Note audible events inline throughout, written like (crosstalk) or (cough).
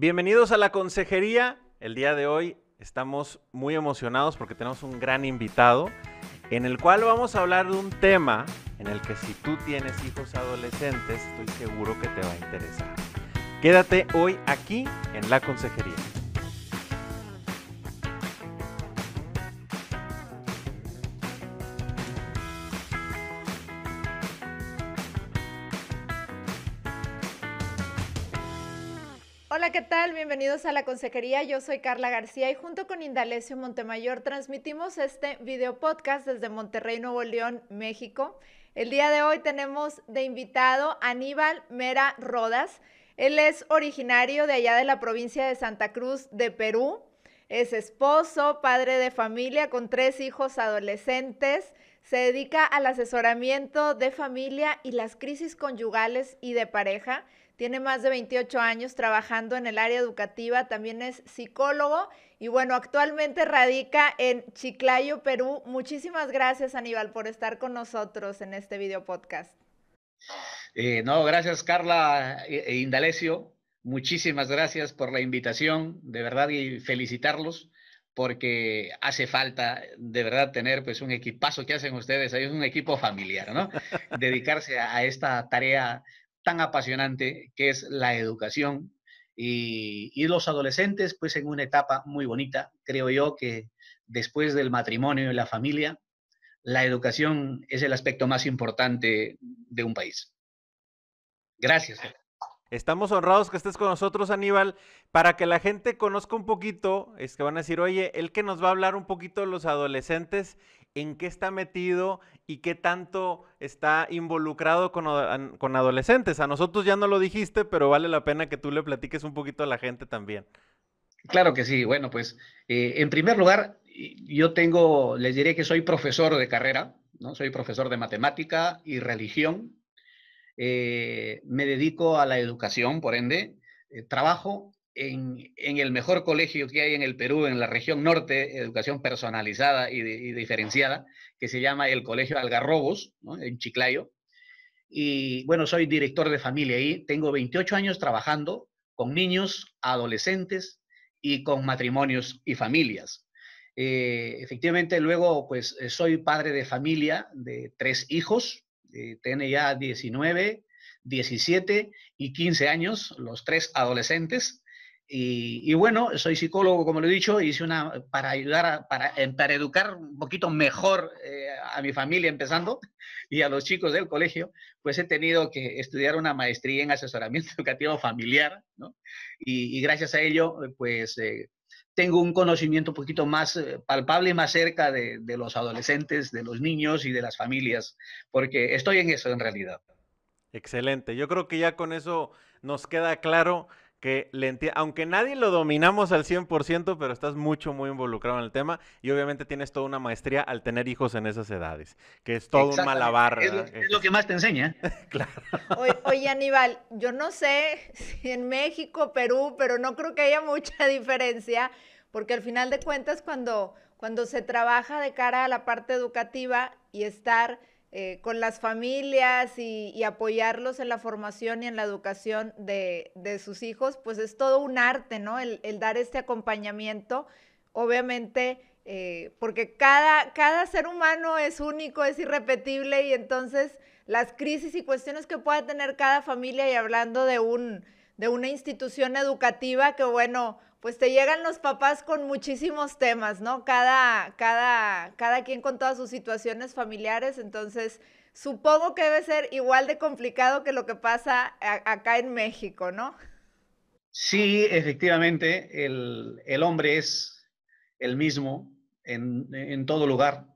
Bienvenidos a la consejería. El día de hoy estamos muy emocionados porque tenemos un gran invitado en el cual vamos a hablar de un tema en el que si tú tienes hijos adolescentes, estoy seguro que te va a interesar. Quédate hoy aquí en la consejería. Bienvenidos a la Consejería. Yo soy Carla García y junto con Indalecio Montemayor transmitimos este video podcast desde Monterrey, Nuevo León, México. El día de hoy tenemos de invitado a Aníbal Mera Rodas. Él es originario de allá de la provincia de Santa Cruz de Perú. Es esposo, padre de familia con tres hijos adolescentes. Se dedica al asesoramiento de familia y las crisis conyugales y de pareja. Tiene más de 28 años trabajando en el área educativa, también es psicólogo y bueno, actualmente radica en Chiclayo, Perú. Muchísimas gracias Aníbal por estar con nosotros en este video podcast. Eh, no, gracias Carla e Indalecio. Muchísimas gracias por la invitación, de verdad, y felicitarlos porque hace falta de verdad tener pues un equipazo que hacen ustedes, es un equipo familiar, ¿no? (laughs) Dedicarse a esta tarea tan apasionante que es la educación y, los adolescentes, pues en una etapa muy bonita, creo yo que después del matrimonio y la familia, la educación es el aspecto más importante de un país. Gracias. Estamos honrados que estés con nosotros, Aníbal, para que la gente conozca un poquito, es que van a decir, oye, él que nos va a hablar un poquito de los adolescentes, en qué está metido y qué tanto está involucrado con, con, adolescentes. A nosotros ya no lo dijiste, pero vale la pena que tú le platiques un poquito a la gente también. Claro que sí. Bueno, pues eh, en primer lugar, yo tengo, les diré que soy profesor de carrera, ¿no? Soy profesor de matemática y religión eh, me dedico a la educación, por ende, eh, trabajo en, en, el mejor colegio que hay en el Perú, en la región norte, educación personalizada y, de, y diferenciada, que se llama el Colegio Algarrobos, ¿no? en Chiclayo. Y bueno, soy director de familia ahí, tengo 28 años trabajando con niños, adolescentes y con matrimonios y familias. Eh, efectivamente, luego, pues soy padre de familia de tres hijos, eh, tiene ya 19, 17 y 15 años, los tres adolescentes. Y, y, bueno, soy psicólogo, como lo he dicho, hice una para ayudar, a, para, para educar un poquito mejor eh, a mi familia empezando (laughs) y a los chicos del colegio, pues he tenido que estudiar una maestría en asesoramiento (laughs) educativo familiar, ¿no? Y, y gracias a ello, pues eh, tengo un conocimiento un poquito más eh, palpable y más cerca de, de, los adolescentes, de los niños y de las familias, porque estoy en eso en realidad. Excelente. Yo creo que ya con eso nos queda claro que le aunque nadie lo dominamos al 100%, pero estás mucho, muy involucrado en el tema y obviamente tienes toda una maestría al tener hijos en esas edades, que es todo un malabar. Es lo, es lo, que más te enseña. (laughs) claro. Oye, oye, Aníbal, yo no sé si en México, Perú, pero no creo que haya mucha (laughs) diferencia, porque al final de cuentas cuando, cuando se trabaja de cara a la parte educativa y estar eh, con las familias y, apoyarlos en la formación y en la educación de, sus hijos, pues es todo un arte, ¿no? El, el dar este acompañamiento, obviamente, eh, porque cada, cada ser humano es único, es irrepetible y entonces las crisis y cuestiones que pueda tener cada familia y hablando de, un, de una institución educativa que, bueno, pues te llegan los papás con muchísimos temas, ¿no? Cada, cada, cada quien con todas sus situaciones familiares, entonces supongo que debe ser igual de complicado que lo que pasa acá en México, ¿no? Sí, efectivamente, el, el hombre es el mismo en, en todo lugar,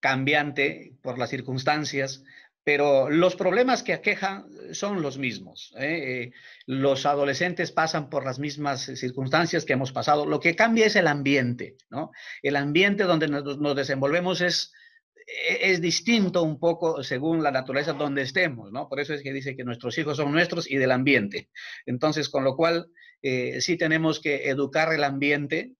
cambiante por las circunstancias, pero los problemas que aquejan son los mismos. ¿eh? Eh, los adolescentes pasan por las mismas circunstancias que hemos pasado. Lo que cambia es el ambiente, ¿no? El ambiente donde nos, desenvolvemos es, es, distinto un poco según la naturaleza donde estemos, ¿no? Por eso es que dice que nuestros hijos son nuestros y del ambiente. Entonces, con lo cual, eh, sí tenemos que educar el ambiente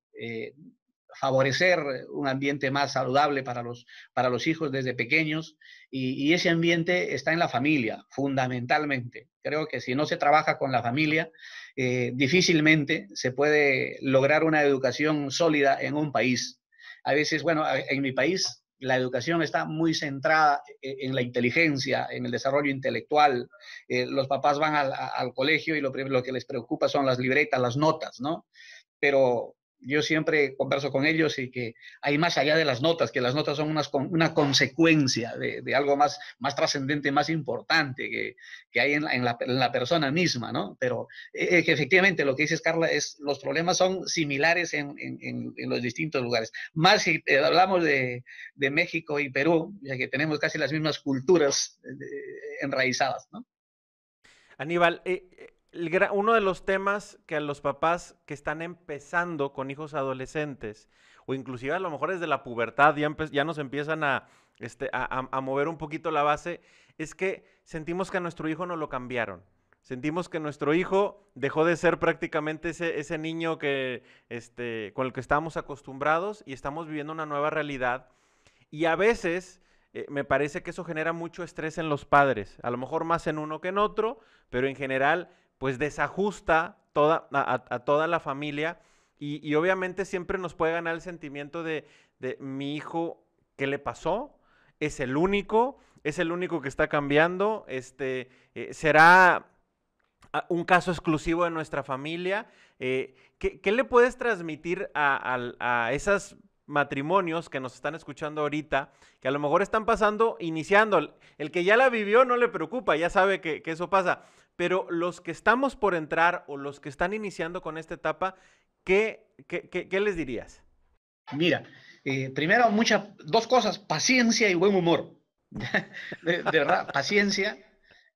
favorecer un ambiente más saludable para los, para los hijos desde pequeños y, ese ambiente está en la familia, fundamentalmente. Creo que si no se trabaja con la familia, eh, difícilmente se puede lograr una educación sólida en un país. A veces, bueno, en mi país la educación está muy centrada e, en la inteligencia, en el desarrollo intelectual. Eh, los papás van al, al colegio y lo, lo, que les preocupa son las libretas, las notas, ¿no? Pero yo siempre converso con ellos y que hay más allá de las notas, que las notas son una consecuencia de, algo más, más trascendente, más importante que, que hay en la, en, la, en la, persona misma, ¿no? Pero eh, que efectivamente lo que dices, Carla, es los problemas son similares en, en, en los distintos lugares. Más si eh, hablamos de, de, México y Perú, ya que tenemos casi las mismas culturas eh, enraizadas, ¿no? Aníbal, uno de los temas que a los papás que están empezando con hijos adolescentes, o inclusive a lo mejor desde la pubertad ya, ya nos empiezan a, este, a, mover un poquito la base, es que sentimos que a nuestro hijo no lo cambiaron. Sentimos que nuestro hijo dejó de ser prácticamente ese, ese niño que, este, con el que estábamos acostumbrados y estamos viviendo una nueva realidad. Y a veces eh, me parece que eso genera mucho estrés en los padres, a lo mejor más en uno que en otro, pero en general pues desajusta toda, a, toda la familia y, obviamente siempre nos puede ganar el sentimiento de, mi hijo, ¿qué le pasó? Es el único, es el único que está cambiando, este, eh, será un caso exclusivo de nuestra familia. Eh, ¿qué, le puedes transmitir a, esos matrimonios que nos están escuchando ahorita, que a lo mejor están pasando, iniciando? El que ya la vivió no le preocupa, ya sabe que, que eso pasa pero los que estamos por entrar o los que están iniciando con esta etapa, ¿qué, qué, les dirías? Mira, eh, primero, muchas, dos cosas, paciencia y buen humor. (laughs) de, verdad, paciencia,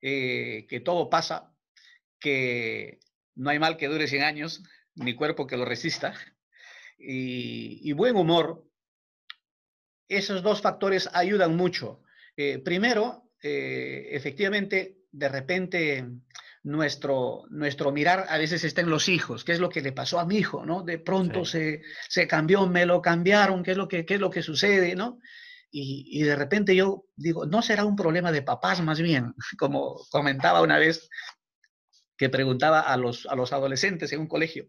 eh, que todo pasa, que no hay mal que dure 100 años, ni cuerpo que lo resista, y, buen humor. Esos dos factores ayudan mucho. Eh, primero, efectivamente, de repente nuestro, nuestro mirar a veces está en los hijos, qué es lo que le pasó a mi hijo, ¿no? De pronto se, se, cambió, me lo cambiaron, qué es lo que, qué es lo que sucede, ¿no? Y, y, de repente yo digo, ¿no será un problema de papás más bien? (laughs) Como comentaba una vez que preguntaba a los, a los adolescentes en un colegio,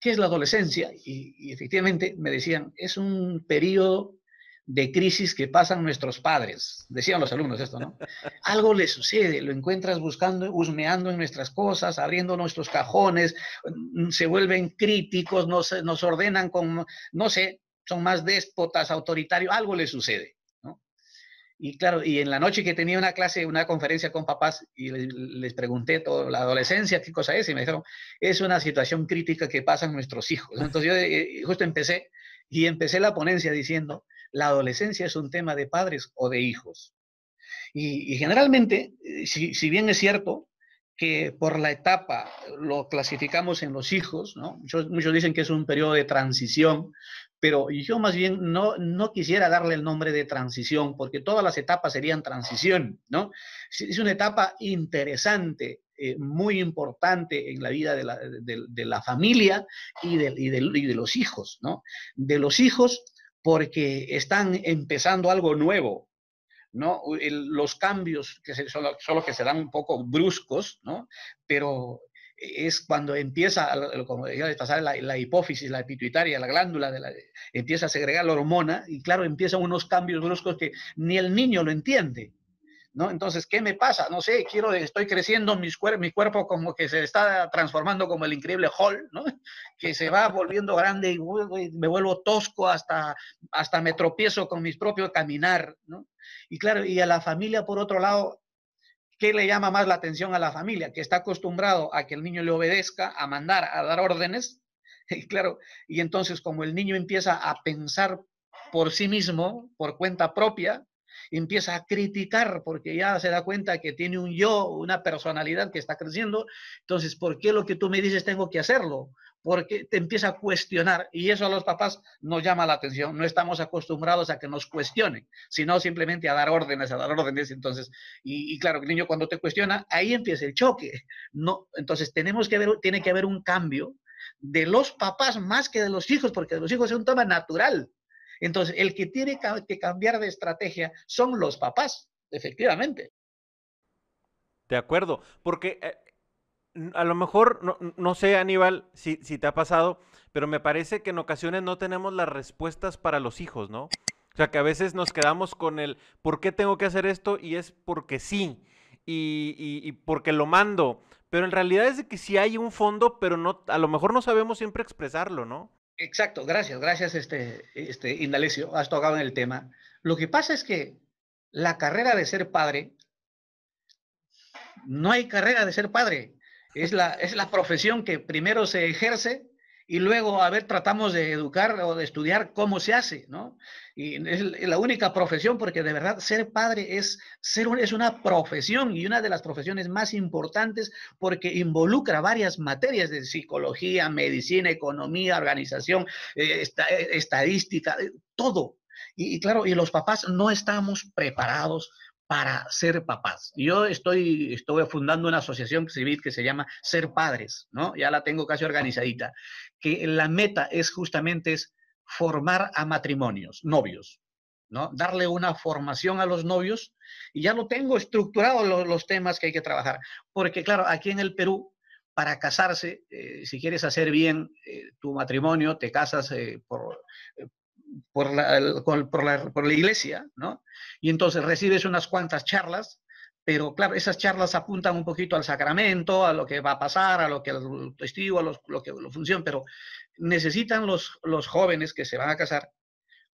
¿qué es la adolescencia? Y, y efectivamente me decían, es un periodo de crisis que pasan nuestros padres. Decían los alumnos esto, ¿no? Algo le sucede, lo encuentras buscando, husmeando en nuestras cosas, abriendo nuestros cajones, mm, se vuelven críticos, nos, nos ordenan con, no sé, son más déspotas, autoritarios, algo le sucede. Y claro, y en la noche que tenía una clase, una conferencia con papás, y les, pregunté todo, la adolescencia, qué cosa es, y me dijeron, es una situación crítica que pasan nuestros hijos. Entonces yo eh, justo empecé, y empecé la ponencia diciendo, la adolescencia es un tema de padres o de hijos. Y, generalmente, eh, si, bien es cierto que por la etapa lo clasificamos en los hijos, muchos, dicen que es un periodo de transición, pero yo más bien no, quisiera darle el nombre de transición, porque todas las etapas serían transición, ¿no? Es una etapa interesante, eh, muy importante en la vida de la, familia y de, los hijos. De los hijos porque están empezando algo nuevo, ¿no? los cambios que solo, que se dan un poco bruscos, ¿no? Pero es cuando empieza, como decía, la, la, hipófisis, la pituitaria, la glándula, de la, empieza a segregar la hormona y claro, empiezan unos cambios bruscos que ni el niño lo entiende, ¿no? Entonces, ¿qué me pasa? No sé, quiero, estoy creciendo, mis mi cuerpo como que se está transformando como el increíble Hall, ¿no? (laughs) Que se va volviendo grande y me vuelvo tosco hasta, hasta me tropiezo con mis propios caminar, ¿no? Y claro, y a la familia, por otro lado, ¿qué le llama más la atención a la familia? Que está acostumbrado a que el niño le obedezca, a mandar, a dar órdenes, (laughs) y claro, y entonces como el niño empieza a pensar por sí mismo, por cuenta propia, empieza a criticar porque ya se da cuenta que tiene un yo, una personalidad que está creciendo. Entonces, ¿por qué lo que tú me dices tengo que hacerlo? Porque te empieza a cuestionar y eso a los papás nos llama la atención. No estamos acostumbrados a que nos cuestionen, sino simplemente a dar órdenes, a dar órdenes. Entonces, y, claro, el niño cuando te cuestiona, ahí empieza el choque. No, entonces tenemos que ver, tiene que haber un cambio de los papás más que de los hijos, porque de los hijos es un tema natural. Entonces, el que tiene que cambiar de estrategia son los papás, efectivamente. De acuerdo, porque eh, a lo mejor, no, sé, Aníbal, si, te ha pasado, pero me parece que en ocasiones no tenemos las respuestas para los hijos, ¿no? O sea, que a veces nos quedamos con el, ¿por qué tengo que hacer esto? Y es porque sí, y, y, porque lo mando. Pero en realidad es que sí hay un fondo, pero no, a lo mejor no sabemos siempre expresarlo, ¿no? Exacto, gracias, gracias, este, este, Indalecio, has tocado en el tema. Lo que pasa es que la carrera de ser padre, no hay carrera de ser padre. Es la, es la profesión que primero se ejerce y luego, a ver, tratamos de educar o de estudiar cómo se hace, ¿no? Y es la única profesión, porque de verdad ser padre es, ser es una profesión y una de las profesiones más importantes porque involucra varias materias de psicología, medicina, economía, organización, eh, eh, estadística, eh, todo. y, claro, y los papás no estamos preparados para ser papás. Yo estoy, estoy fundando una asociación civil que se llama Ser Padres, ¿no? Ya la tengo casi organizadita, que la meta es justamente es formar a matrimonios, novios, ¿no? Darle una formación a los novios y ya lo tengo estructurado los, temas que hay que trabajar. Porque claro, aquí en el Perú, para casarse, eh, si quieres hacer bien eh, tu matrimonio, te casas eh, por, por la, por, la, por la iglesia, ¿no? Y entonces recibes unas cuantas charlas, pero claro, esas charlas apuntan un poquito al sacramento, a lo que va a pasar, a lo que el testigo, a lo que la función, pero necesitan los, los jóvenes que se van a casar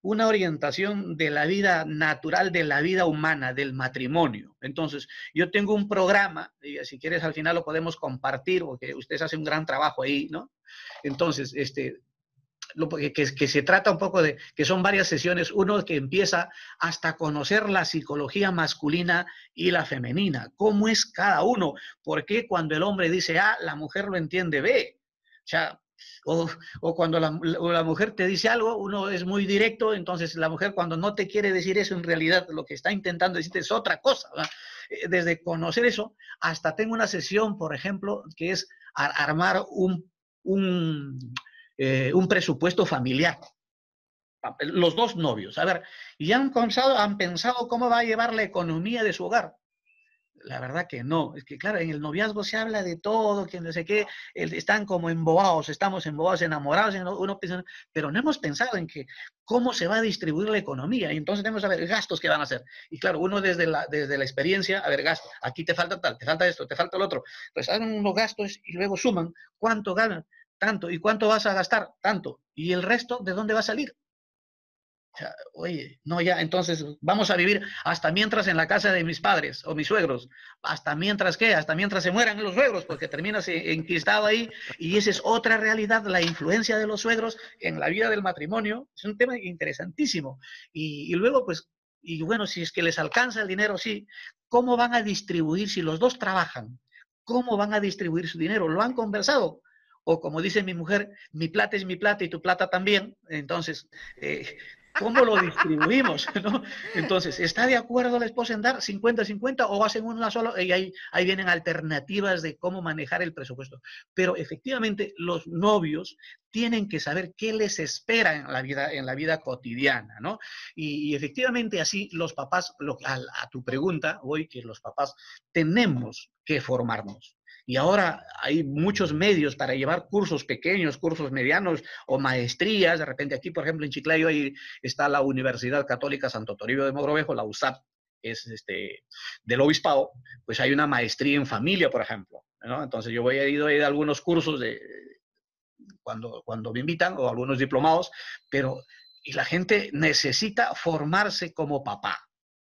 una orientación de la vida natural, de la vida humana, del matrimonio. Entonces, yo tengo un programa, y si quieres al final lo podemos compartir, porque ustedes hacen un gran trabajo ahí, ¿no? Entonces, este, que, se trata un poco de, que son varias sesiones, uno que empieza hasta conocer la psicología masculina y la femenina, cómo es cada uno, por qué cuando el hombre dice A, la mujer lo entiende B. O sea, o, cuando la, la, mujer te dice algo, uno es muy directo, entonces la mujer cuando no te quiere decir eso, en realidad lo que está intentando decirte es otra cosa. Eh, desde conocer eso, hasta tengo una sesión, por ejemplo, que es armar un, un eh, un presupuesto familiar. Los dos novios. A ver, y han pensado, han pensado cómo va a llevar la economía de su hogar. La verdad que no. Es que, claro, en el noviazgo se habla de todo, que no sé qué, están como embobados, estamos embobados, enamorados, uno piensa, pero no hemos pensado en que cómo se va a distribuir la economía. Y entonces tenemos que ver gastos que van a hacer. Y claro, uno desde la, desde la experiencia, a ver, gasto, aquí te falta tal, te falta esto, te falta el otro. Pues hagan unos gastos y luego suman cuánto ganan tanto. ¿Y cuánto vas a gastar? Tanto. ¿Y el resto de dónde va a salir? oye, no, ya, entonces vamos a vivir hasta mientras en la casa de mis padres o mis suegros. ¿Hasta mientras qué? Hasta mientras se mueran los suegros, porque terminas enquistado ahí. Y esa es otra realidad, la influencia de los suegros en la vida del matrimonio. Es un tema interesantísimo. Y, y luego, pues, y bueno, si es que les alcanza el dinero, sí. ¿Cómo van a distribuir si los dos trabajan? ¿Cómo van a distribuir su dinero? ¿Lo han conversado? O como dice mi mujer, mi plata es mi plata y tu plata también. Entonces, eh, ¿cómo lo distribuimos? (laughs) Entonces, ¿está de acuerdo la esposa en dar 50-50 o hacen una sola? Y ahí, vienen alternativas de cómo manejar el presupuesto. Pero efectivamente, los novios tienen que saber qué les espera en la vida, en la vida cotidiana, ¿no? Y, efectivamente así los papás, a, a tu pregunta hoy, que los papás tenemos que formarnos. Y ahora hay muchos medios para llevar cursos pequeños, cursos medianos o maestrías. De repente aquí, por ejemplo, en Chiclayo ahí está la Universidad Católica Santo Toribio de Mogrovejo, la USAP, es este, del obispado, pues hay una maestría en familia, por ejemplo. Entonces yo voy a ir a algunos cursos de, cuando, cuando me invitan o algunos diplomados, pero y la gente necesita formarse como papá.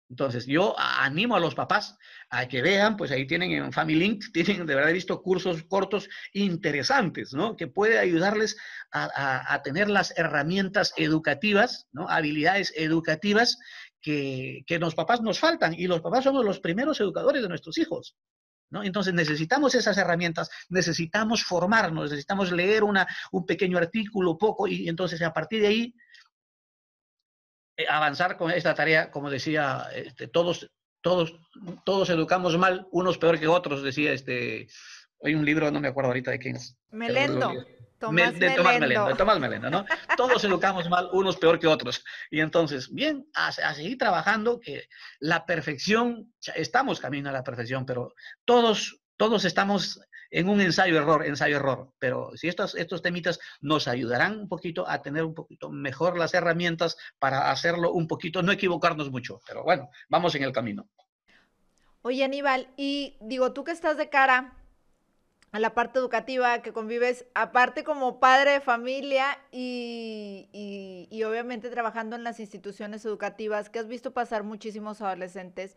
Entonces, yo animo a los papás a que vean, pues ahí tienen en Family Link, (laughs) tienen de verdad visto cursos cortos interesantes, ¿no? Que puede ayudarles a, tener las herramientas educativas, ¿no? Habilidades educativas que, que los papás nos faltan. Y los papás somos los primeros educadores de nuestros hijos. ¿No? Entonces necesitamos esas herramientas, necesitamos formarnos, necesitamos leer una, un pequeño artículo, poco, y entonces a partir de ahí avanzar con esta tarea, como decía, este, todos, todos, todos educamos mal, unos peor que otros, decía este, hay un libro, no me acuerdo ahorita de quién es. Melendo. Tomás de Tomás Melendo, de Tomás Melendo, ¿no? Todos educamos mal, unos peor que otros. Y entonces, bien, a, seguir trabajando, que la perfección, estamos camino a la perfección, pero todos, todos estamos en un ensayo-error, ensayo-error. Pero si estos, estos temitas nos ayudarán un poquito a tener un poquito mejor las herramientas para hacerlo un poquito, no equivocarnos mucho. Pero bueno, vamos en el camino. Oye, Aníbal, y digo, tú que estás de cara a la parte educativa, que convives aparte como padre de familia y, y, obviamente trabajando en las instituciones educativas, que has visto pasar muchísimos adolescentes.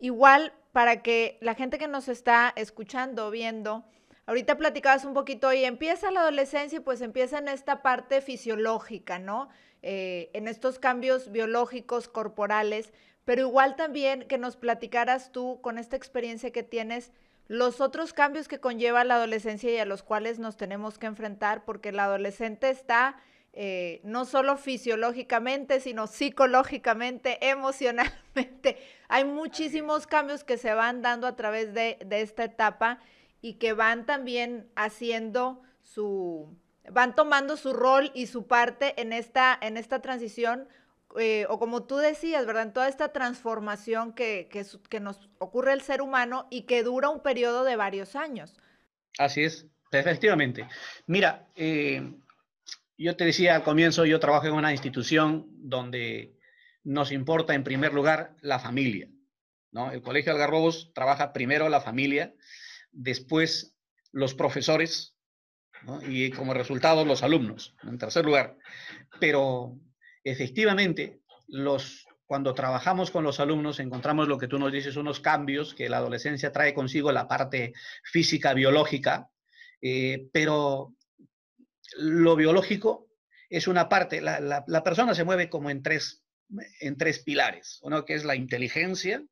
Igual, para que la gente que nos está escuchando, viendo, ahorita platicabas un poquito y empieza la adolescencia y pues empieza en esta parte fisiológica, ¿no? Eh, en estos cambios biológicos, corporales, pero igual también que nos platicaras tú con esta experiencia que tienes los otros cambios que conlleva la adolescencia y a los cuales nos tenemos que enfrentar, porque el adolescente está eh, no solo fisiológicamente, sino psicológicamente, (laughs) emocionalmente. Hay muchísimos cambios que se van dando a través de, de esta etapa y que van también haciendo su, van tomando su rol y su parte en esta, en esta transición eh, o como tú decías, ¿verdad? En toda esta transformación que, que, nos ocurre el ser humano y que dura un periodo de varios años. Así es, efectivamente. Mira, eh, yo te decía al comienzo, yo trabajo en una institución donde nos importa en primer lugar la familia. ¿no? El Colegio Algarrobos trabaja primero la familia, después los profesores y como resultado los alumnos, en tercer lugar. Pero efectivamente, los, cuando trabajamos con los alumnos encontramos lo que tú nos dices, unos cambios que la adolescencia trae consigo, la parte física, biológica, eh, pero lo biológico es una parte, la, persona se mueve como en tres, en tres pilares, uno que es la inteligencia,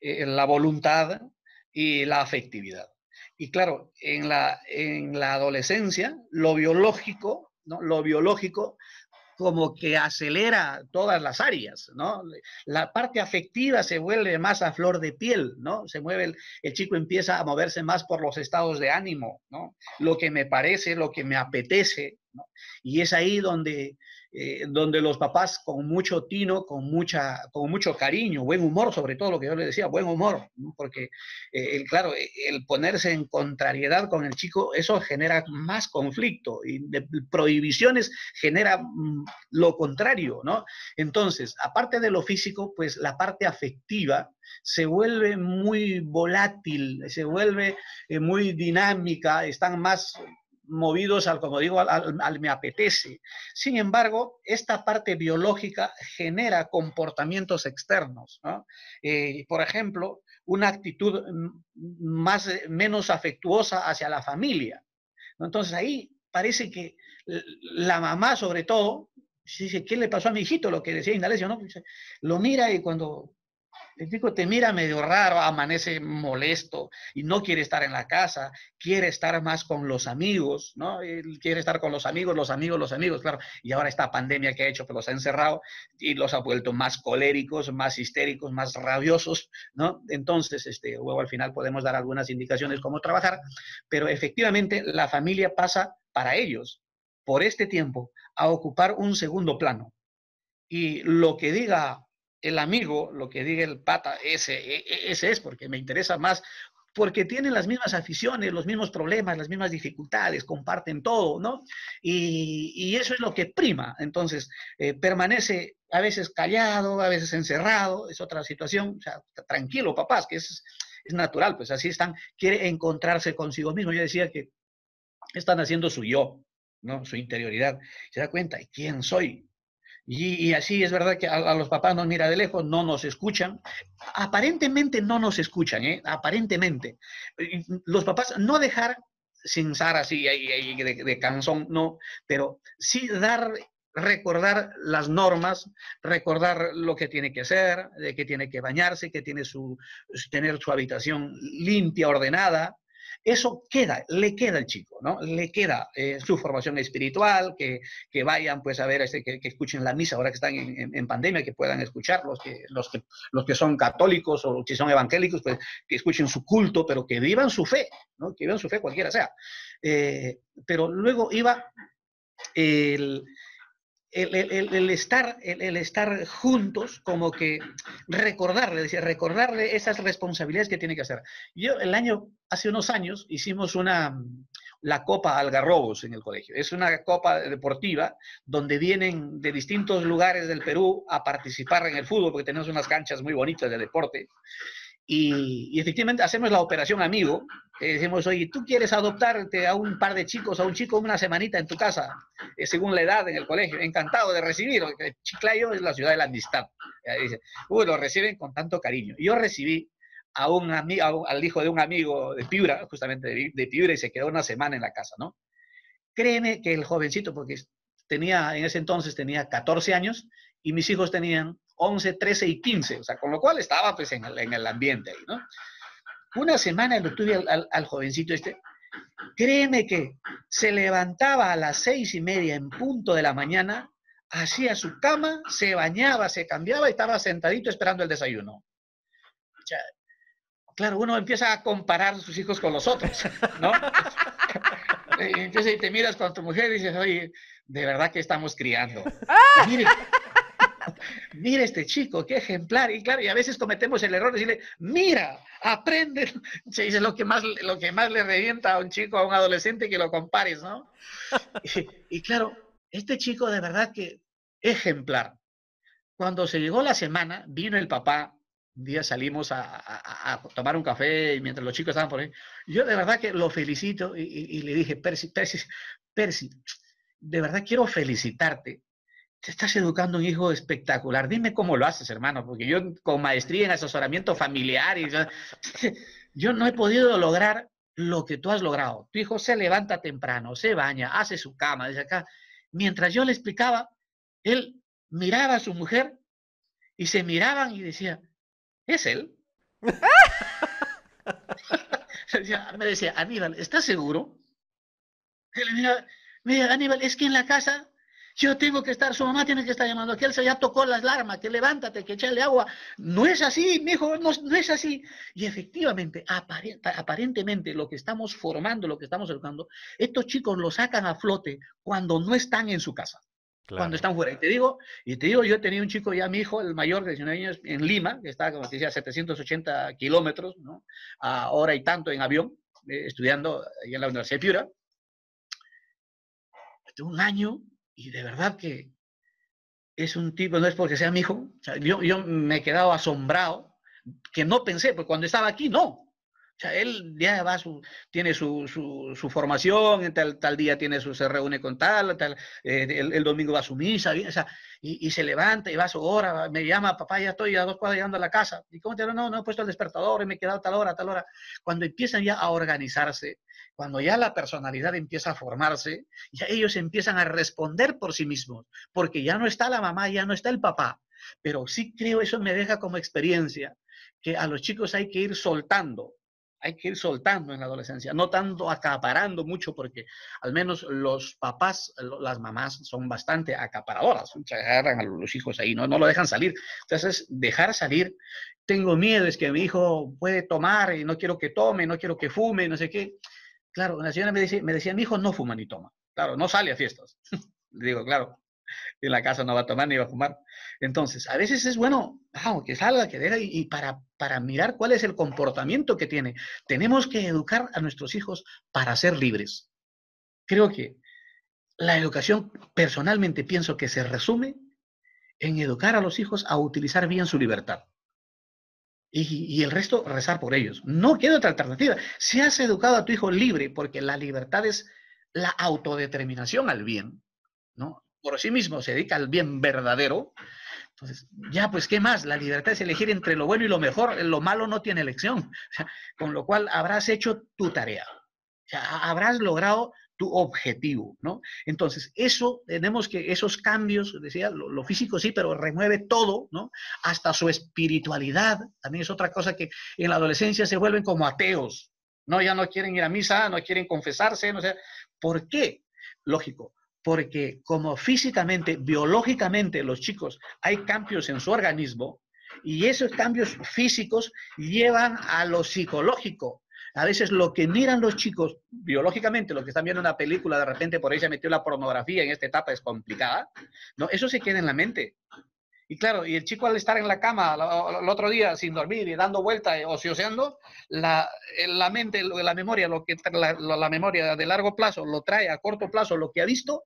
eh, la voluntad y la afectividad. Y claro, en la, en la adolescencia, lo biológico, ¿no? lo biológico como que acelera todas las áreas, ¿no? La parte afectiva se vuelve más a flor de piel, ¿no? Se mueve, el, chico empieza a moverse más por los estados de ánimo, ¿no? Lo que me parece, lo que me apetece, ¿no? Y es ahí donde eh, donde los papás con mucho tino, con, mucha, con mucho cariño, buen humor, sobre todo lo que yo le decía, buen humor, porque, eh, claro, eh, el ponerse en contrariedad con el chico, eso genera más conflicto y de prohibiciones genera mm, lo contrario, ¿no? Entonces, aparte de lo físico, pues la parte afectiva se vuelve muy volátil, se vuelve muy dinámica, están más movidos al, como digo, al, me apetece. Sin embargo, esta parte biológica genera comportamientos externos. Eh, por ejemplo, una actitud más, menos afectuosa hacia la familia. Entonces ahí parece que la mamá, sobre todo, dice, ¿qué le pasó a mi hijito? Lo que decía Indalecio. Lo mira y cuando el chico te mira medio raro, amanece molesto y no quiere estar en la casa, quiere estar más con los amigos, ¿no? Quiere estar con los amigos, los amigos, los amigos, claro. Y ahora esta pandemia que ha hecho que los ha encerrado y los ha vuelto más coléricos, más histéricos, más rabiosos, ¿no? Entonces, este, luego al final podemos dar algunas indicaciones cómo trabajar, pero efectivamente la familia pasa para ellos, por este tiempo, a ocupar un segundo plano. Y lo que diga el amigo, lo que diga el pata, ese, e, e, ese es porque me interesa más, porque tienen las mismas aficiones, los mismos problemas, las mismas dificultades, comparten todo, ¿no? Y, eso es lo que prima. Entonces, eh, permanece a veces callado, a veces encerrado, es otra situación, tranquilo, papás, que es, es natural, pues así están, quiere encontrarse consigo mismo. Yo decía que están haciendo su yo, ¿no? Su interioridad. Se da cuenta, ¿quién soy? Y, así es verdad que a, los papás nos mira de lejos, no nos escuchan. Aparentemente no nos escuchan, ¿eh? Aparentemente. Los papás no dejar sin ser así de, de canzón, no, pero sí dar recordar las normas, recordar lo que tiene que hacer, de que tiene que bañarse, que tiene su, tener su habitación limpia, ordenada, eso queda, le queda al chico, ¿no? Le queda eh, su formación espiritual, que, que vayan pues a ver, este, que, escuchen la misa ahora que están en, pandemia, que puedan escuchar los que, los, que, los que son católicos o que son evangélicos, pues que escuchen su culto, pero que vivan su fe, ¿no? Que vivan su fe cualquiera sea. Eh, pero luego iba el el, estar, el, estar juntos, como que recordarle, decía, recordarle esas responsabilidades que tiene que hacer. Yo el año, hace unos años, hicimos una, la Copa Algarrobos en el colegio. Es una copa deportiva donde vienen de distintos lugares del Perú a participar en el fútbol, porque tenemos unas canchas muy bonitas de deporte. Y, efectivamente hacemos la operación amigo. Eh, decimos, oye, ¿tú quieres adoptarte a un par de chicos, a un chico una semanita en tu casa, eh, según la edad en el colegio? Encantado de recibir. Chiclayo es la ciudad de la amistad. dice, uy, lo reciben con tanto cariño. Yo recibí a un amigo, al hijo de un amigo de Piura, justamente de, de Piura, y se quedó una semana en la casa, ¿no? Créeme que el jovencito, porque tenía, en ese entonces tenía 14 años, y mis hijos tenían 11, 13 y 15, o sea, con lo cual estaba pues en el, en el ambiente ahí, ¿no? Una semana lo tuve al, jovencito este, créeme que se levantaba a las seis y media en punto de la mañana, hacía su cama, se bañaba, se cambiaba y estaba sentadito esperando el desayuno. claro, uno empieza a comparar sus hijos con los otros, ¿no? (laughs) Entonces te miras con tu mujer y dices, oye, de verdad que estamos criando. Mire, mira este chico, qué ejemplar. Y claro, y a veces cometemos el error de decirle, mira, aprende. (laughs) Se dice lo que más, lo que más le revienta a un chico, a un adolescente, que lo compares, ¿no? (laughs) Y, claro, este chico de verdad que ejemplar. Cuando se llegó la semana, vino el papá, un día salimos a, tomar un café y mientras los chicos estaban por ahí, yo de verdad que lo felicito y, y le dije, Percy, Percy, Percy, de verdad quiero felicitarte te estás educando un hijo espectacular. Dime cómo lo haces, hermano, porque yo con maestría en asesoramiento familiar, y (laughs) yo, no he podido lograr lo que tú has logrado. Tu hijo se levanta temprano, se baña, hace su cama, desde acá. Mientras yo le explicaba, él miraba a su mujer y se miraban y decía, ¿es él? (laughs) me decía, Aníbal, ¿estás seguro? mira, Aníbal, es que en la casa yo tengo que estar, su mamá tiene que estar llamando, que él se ya tocó las alarmas, que levántate, que echale agua. No es así, mi hijo, no, es así. Y efectivamente, aparentemente, lo que estamos formando, lo que estamos educando, estos chicos lo sacan a flote cuando no están en su casa. Cuando están fuera. Y te digo, y te digo, yo he tenido un chico ya, mi hijo, el mayor de 19 años, en Lima, que está, como te decía, a 780 kilómetros, ¿no? A hora y tanto en avión, eh, estudiando ahí en la Universidad de Piura. un año y de verdad que es un tipo, no es porque sea mi hijo, yo, yo me he quedado asombrado, que no pensé, porque cuando estaba aquí, no, o sea, él ya va su, tiene su, su, formación, tal, tal día tiene su, se reúne con tal, eh, el, domingo va a su misa, y, se levanta y va a su hora, me llama, papá, ya estoy a dos cuadras llegando a la casa. ¿Y cómo te No, no he puesto el despertador y me he quedado tal hora, tal hora. Cuando empiezan ya a organizarse, cuando ya la personalidad empieza a formarse, ya ellos empiezan a responder por sí mismos, porque ya no está la mamá, ya no está el papá. Pero sí creo, eso me deja como experiencia, que a los chicos hay que ir soltando, hay que ir soltando en la adolescencia, no tanto acaparando mucho, porque al menos los papás, las mamás son bastante acaparadoras, agarran a los hijos ahí, no, no lo dejan salir. Entonces, dejar salir, tengo miedo, es que mi hijo puede tomar y no quiero que tome, no quiero que fume, no sé qué. Claro, la señora me decía, me decía, mi hijo no fuma ni toma. Claro, no sale a fiestas. (laughs) Le digo, claro, (laughs) en la casa no va a tomar ni va a fumar. Entonces, a veces es bueno que salga, que deje, y, para, para mirar cuál es el comportamiento que tiene. Tenemos que educar a nuestros hijos para ser libres. Creo que la educación, personalmente pienso que se resume en educar a los hijos a utilizar bien su libertad. Y, el resto, rezar por ellos. No queda otra alternativa. Si has educado a tu hijo libre, porque la libertad es la autodeterminación al bien, ¿no? Por sí mismo se dedica al bien verdadero, entonces, ya, pues, ¿qué más? La libertad es elegir entre lo bueno y lo mejor. Lo malo no tiene elección. (laughs) con lo cual habrás hecho tu tarea. habrás logrado tu objetivo, ¿no? Entonces, eso, tenemos que, esos cambios, decía, lo, físico sí, pero remueve todo, ¿no? Hasta su espiritualidad, también es otra cosa que en la adolescencia se vuelven como ateos, No, ya no quieren ir a misa, no quieren confesarse, no sé. ¿Por qué? Lógico, porque como físicamente, biológicamente los chicos hay cambios en su organismo y esos cambios físicos llevan a lo psicológico. A veces lo que miran los chicos biológicamente, lo que están viendo una película, de repente por ahí se metió la pornografía en esta etapa es complicada, ¿no? Eso se queda en la mente. Y claro, y el chico al estar en la cama el otro día sin dormir y dando vueltas, ocioseando, la, la mente, la memoria, lo que la, la memoria de largo plazo lo trae a corto plazo lo que ha visto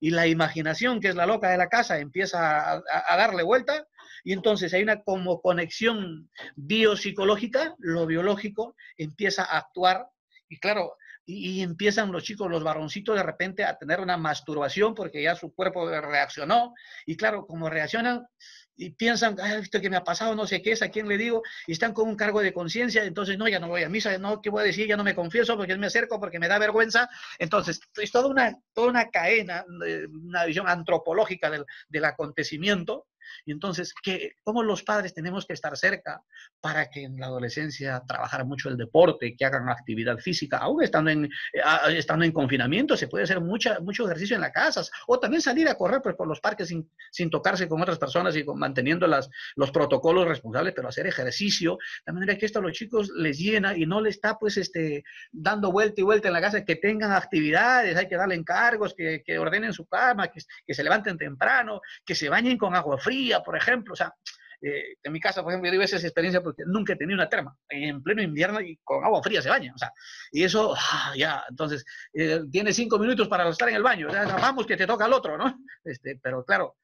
y la imaginación, que es la loca de la casa, empieza a, darle vuelta y entonces hay una como conexión biopsicológica, lo biológico empieza a actuar y claro, y, empiezan los chicos, los varoncitos de repente a tener una masturbación porque ya su cuerpo reaccionó y claro, como reaccionan, y piensan, ah, esto que me ha pasado, no sé qué es, a quién le digo, y están con un cargo de conciencia, entonces no, ya no voy a misa, no, ¿qué voy a decir? Ya no me confieso porque me acerco, porque me da vergüenza. Entonces, es toda una, toda una cadena, una visión antropológica del, del acontecimiento, y entonces, ¿qué, ¿cómo los padres tenemos que estar cerca para que en la adolescencia trabajar mucho el deporte, que hagan actividad física, aún estando en, eh, estando en confinamiento, se puede hacer mucha, mucho ejercicio en la casa, o también salir a correr pues, por los parques sin, sin tocarse con otras personas y con, manteniendo las, los protocolos responsables, pero hacer ejercicio, de manera que esto a los chicos les llena y no les está pues este, dando vuelta y vuelta en la casa, que tengan actividades, hay que darle encargos, que, que ordenen su cama, que, que se levanten temprano, que se bañen con agua fría, por ejemplo, o sea, eh, en mi casa, por ejemplo, yo digo esa experiencia porque nunca he tenido una terma, en pleno invierno y con agua fría se baña, o sea, y eso, ah, ya, entonces, eh, tiene cinco minutos para estar en el baño, vamos que te toca al otro, ¿no? (laughs) Este, pero claro,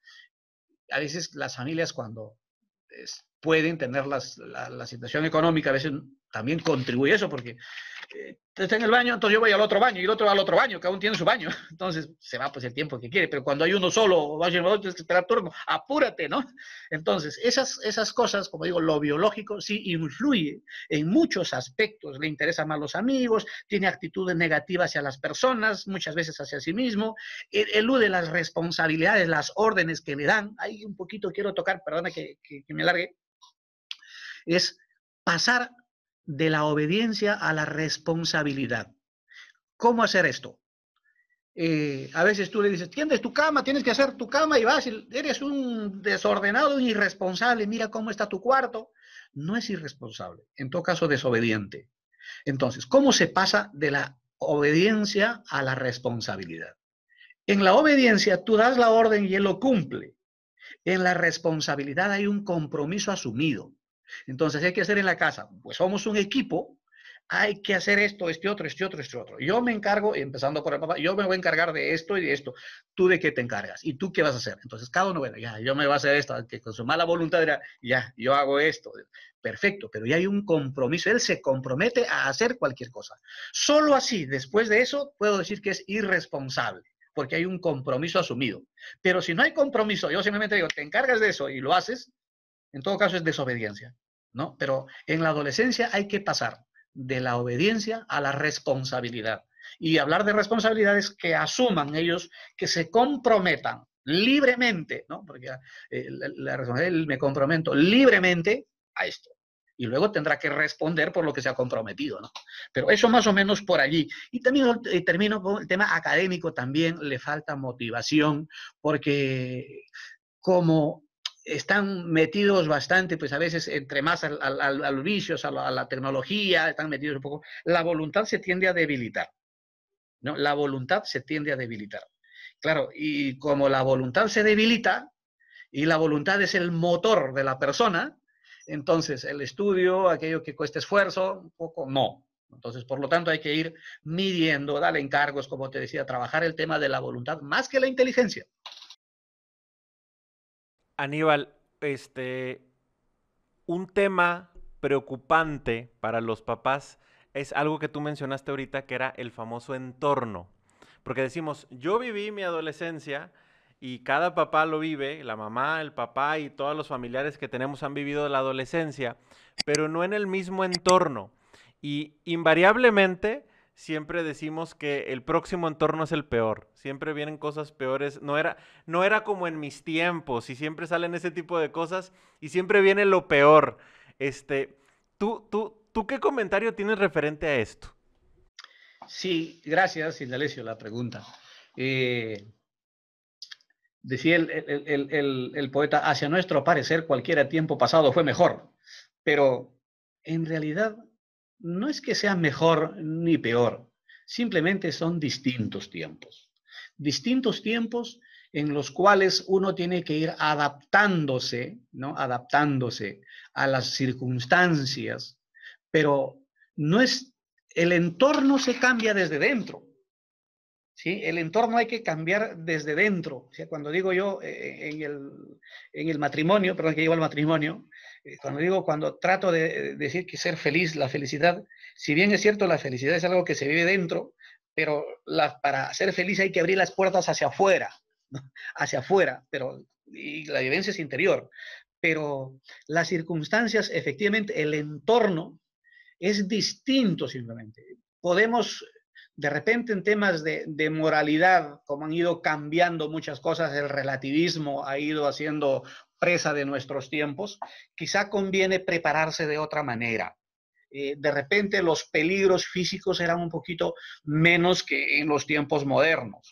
a veces las familias cuando pueden tener las, la, la, situación económica, a veces también contribuye eso, porque eh, está en el baño, entonces yo voy al otro baño y el otro al otro baño, cada uno tiene su baño. (laughs) Entonces se va pues el tiempo que quiere, pero cuando hay uno solo, vaya tienes que esperar turno, apúrate, ¿no? Entonces, esas, esas cosas, como digo, lo biológico sí influye en muchos aspectos. Le interesan más los amigos, tiene actitudes negativas hacia las personas, muchas veces hacia sí mismo, e, elude las responsabilidades, las órdenes que le dan. Ahí un poquito quiero tocar, perdona que, que, me largue, es pasar de la obediencia a la responsabilidad. ¿Cómo hacer esto? Eh, a veces tú le dices, tienes tu cama, tienes que hacer tu cama y vas, eres un desordenado, un irresponsable, mira cómo está tu cuarto. No es irresponsable, en todo caso desobediente. Entonces, ¿cómo se pasa de la obediencia a la responsabilidad? En la obediencia tú das la orden y él lo cumple. En la responsabilidad hay un compromiso asumido. Entonces, hay que hacer en la casa? Pues somos un equipo, hay que hacer esto, este otro, este otro, este otro. Yo me encargo, empezando por el papá, yo me voy a encargar de esto y de esto. ¿Tú de qué te encargas? ¿Y tú qué vas a hacer? Entonces, cada uno, bueno, ya, yo me voy a hacer esto, que con su mala voluntad dirá, ya, yo hago esto. Perfecto, pero ya hay un compromiso. Él se compromete a hacer cualquier cosa. Solo así, después de eso, puedo decir que es irresponsable porque hay un compromiso asumido. Pero si no hay compromiso, yo simplemente digo, te encargas de eso y lo haces, en todo caso es desobediencia, ¿no? Pero en la adolescencia hay que pasar de la obediencia a la responsabilidad. Y hablar de responsabilidades que asuman ellos, que se comprometan libremente, ¿no? Porque eh, la, responsabilidad me comprometo libremente a esto. Y luego tendrá que responder por lo que se ha comprometido, ¿no? Pero eso más o menos por allí. Y también eh, termino con el tema académico, también le falta motivación, porque como están metidos bastante, pues a veces entre más al, a vicios, a la, tecnología, están metidos un poco, la voluntad se tiende a debilitar. ¿no? La voluntad se tiende a debilitar. Claro, y como la voluntad se debilita, y la voluntad es el motor de la persona, entonces el estudio, aquello que cuesta esfuerzo, un poco no. Entonces, por lo tanto, hay que ir midiendo, darle encargos, como te decía, trabajar el tema de la voluntad más que la inteligencia. Aníbal, este, un tema preocupante para los papás es algo que tú mencionaste ahorita, que era el famoso entorno. Porque decimos, yo viví mi adolescencia y cada papá lo vive, la mamá, el papá y todos los familiares que tenemos han vivido la adolescencia, pero no en el mismo entorno. Y invariablemente siempre decimos que el próximo entorno es el peor. Siempre vienen cosas peores. No era, no era como en mis tiempos y siempre salen ese tipo de cosas y siempre viene lo peor. Este, ¿tú, tú, ¿Tú qué comentario tienes referente a esto? Sí, gracias, Indalecio, la pregunta. Eh, decía el, poeta, hacia nuestro parecer, cualquier tiempo pasado fue mejor, pero en realidad no es que sea mejor ni peor, simplemente son distintos tiempos. Distintos tiempos en los cuales uno tiene que ir adaptándose, ¿no? Adaptándose a las circunstancias, pero no es, el entorno se cambia desde dentro. ¿sí? El entorno hay que cambiar desde dentro. O cuando digo yo eh, en, el, en, el, matrimonio, perdón, que llevo al matrimonio, cuando digo, cuando trato de decir que ser feliz, la felicidad, si bien es cierto, la felicidad es algo que se vive dentro, pero la, para ser feliz hay que abrir las puertas hacia afuera, hacia afuera, pero y la vivencia es interior. Pero las circunstancias, efectivamente, el entorno es distinto simplemente. Podemos de repente en temas de, moralidad, como han ido cambiando muchas cosas, el relativismo ha ido haciendo presa de nuestros tiempos, quizá conviene prepararse de otra manera. Eh, de repente los peligros físicos eran un poquito menos que en los tiempos modernos.